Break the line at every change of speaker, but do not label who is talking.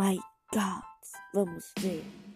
my god! Vamos ver.